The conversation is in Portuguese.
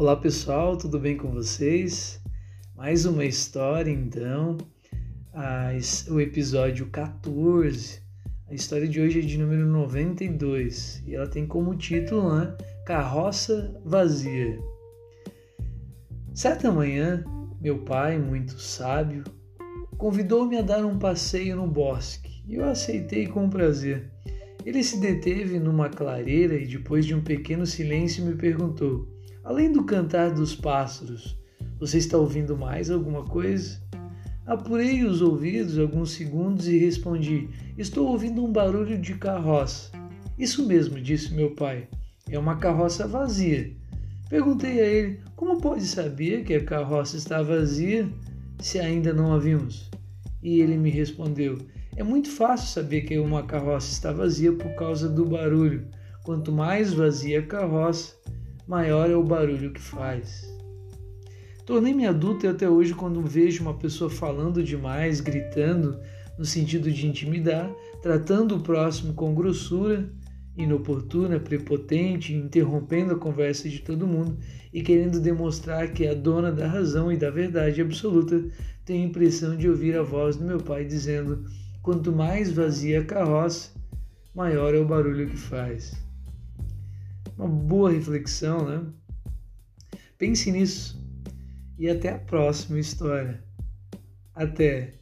Olá pessoal, tudo bem com vocês? Mais uma história então, o episódio 14. A história de hoje é de número 92 e ela tem como título né, Carroça Vazia. Certa manhã, meu pai, muito sábio, convidou-me a dar um passeio no bosque e eu aceitei com prazer. Ele se deteve numa clareira e, depois de um pequeno silêncio, me perguntou: Além do cantar dos pássaros, você está ouvindo mais alguma coisa? Apurei os ouvidos alguns segundos e respondi: Estou ouvindo um barulho de carroça. Isso mesmo, disse meu pai. É uma carroça vazia. Perguntei a ele: Como pode saber que a carroça está vazia se ainda não a vimos? E ele me respondeu: é muito fácil saber que uma carroça está vazia por causa do barulho. Quanto mais vazia a carroça, maior é o barulho que faz. Tornei-me adulto e até hoje, quando vejo uma pessoa falando demais, gritando, no sentido de intimidar, tratando o próximo com grossura, inoportuna, prepotente, interrompendo a conversa de todo mundo e querendo demonstrar que é a dona da razão e da verdade absoluta, tenho a impressão de ouvir a voz do meu pai dizendo: Quanto mais vazia a carroça, maior é o barulho que faz. Uma boa reflexão, né? Pense nisso e até a próxima história. Até!